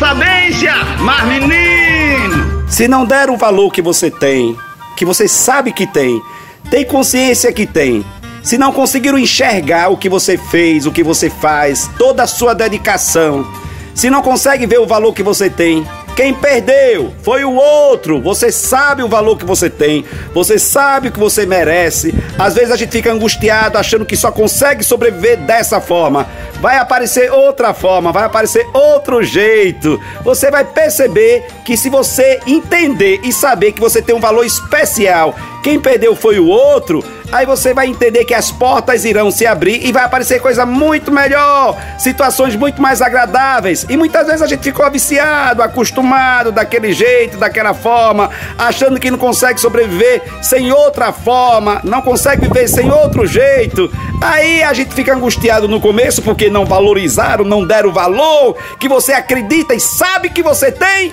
sabência, mas menino! Se não der o valor que você tem, que você sabe que tem, tem consciência que tem, se não conseguiram enxergar o que você fez, o que você faz, toda a sua dedicação, se não consegue ver o valor que você tem, quem perdeu foi o outro. Você sabe o valor que você tem, você sabe o que você merece. Às vezes a gente fica angustiado achando que só consegue sobreviver dessa forma. Vai aparecer outra forma, vai aparecer outro jeito. Você vai perceber que se você entender e saber que você tem um valor especial, quem perdeu foi o outro, Aí você vai entender que as portas irão se abrir e vai aparecer coisa muito melhor, situações muito mais agradáveis. E muitas vezes a gente ficou viciado, acostumado daquele jeito, daquela forma, achando que não consegue sobreviver sem outra forma, não consegue viver sem outro jeito. Aí a gente fica angustiado no começo porque não valorizaram, não deram o valor que você acredita e sabe que você tem.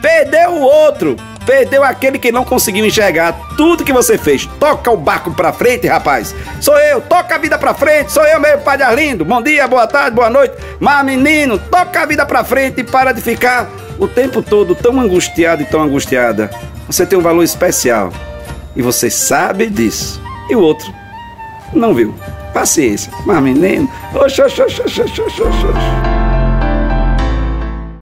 Perdeu o outro. Perdeu aquele que não conseguiu enxergar tudo que você fez. Toca o barco pra frente, rapaz. Sou eu, toca a vida pra frente. Sou eu mesmo, Padre Arlindo. Bom dia, boa tarde, boa noite. Mas, menino, toca a vida pra frente e para de ficar o tempo todo tão angustiado e tão angustiada. Você tem um valor especial. E você sabe disso. E o outro não viu. Paciência. Mas, menino, oxe, oxe, oxe, oxe, oxe, oxe.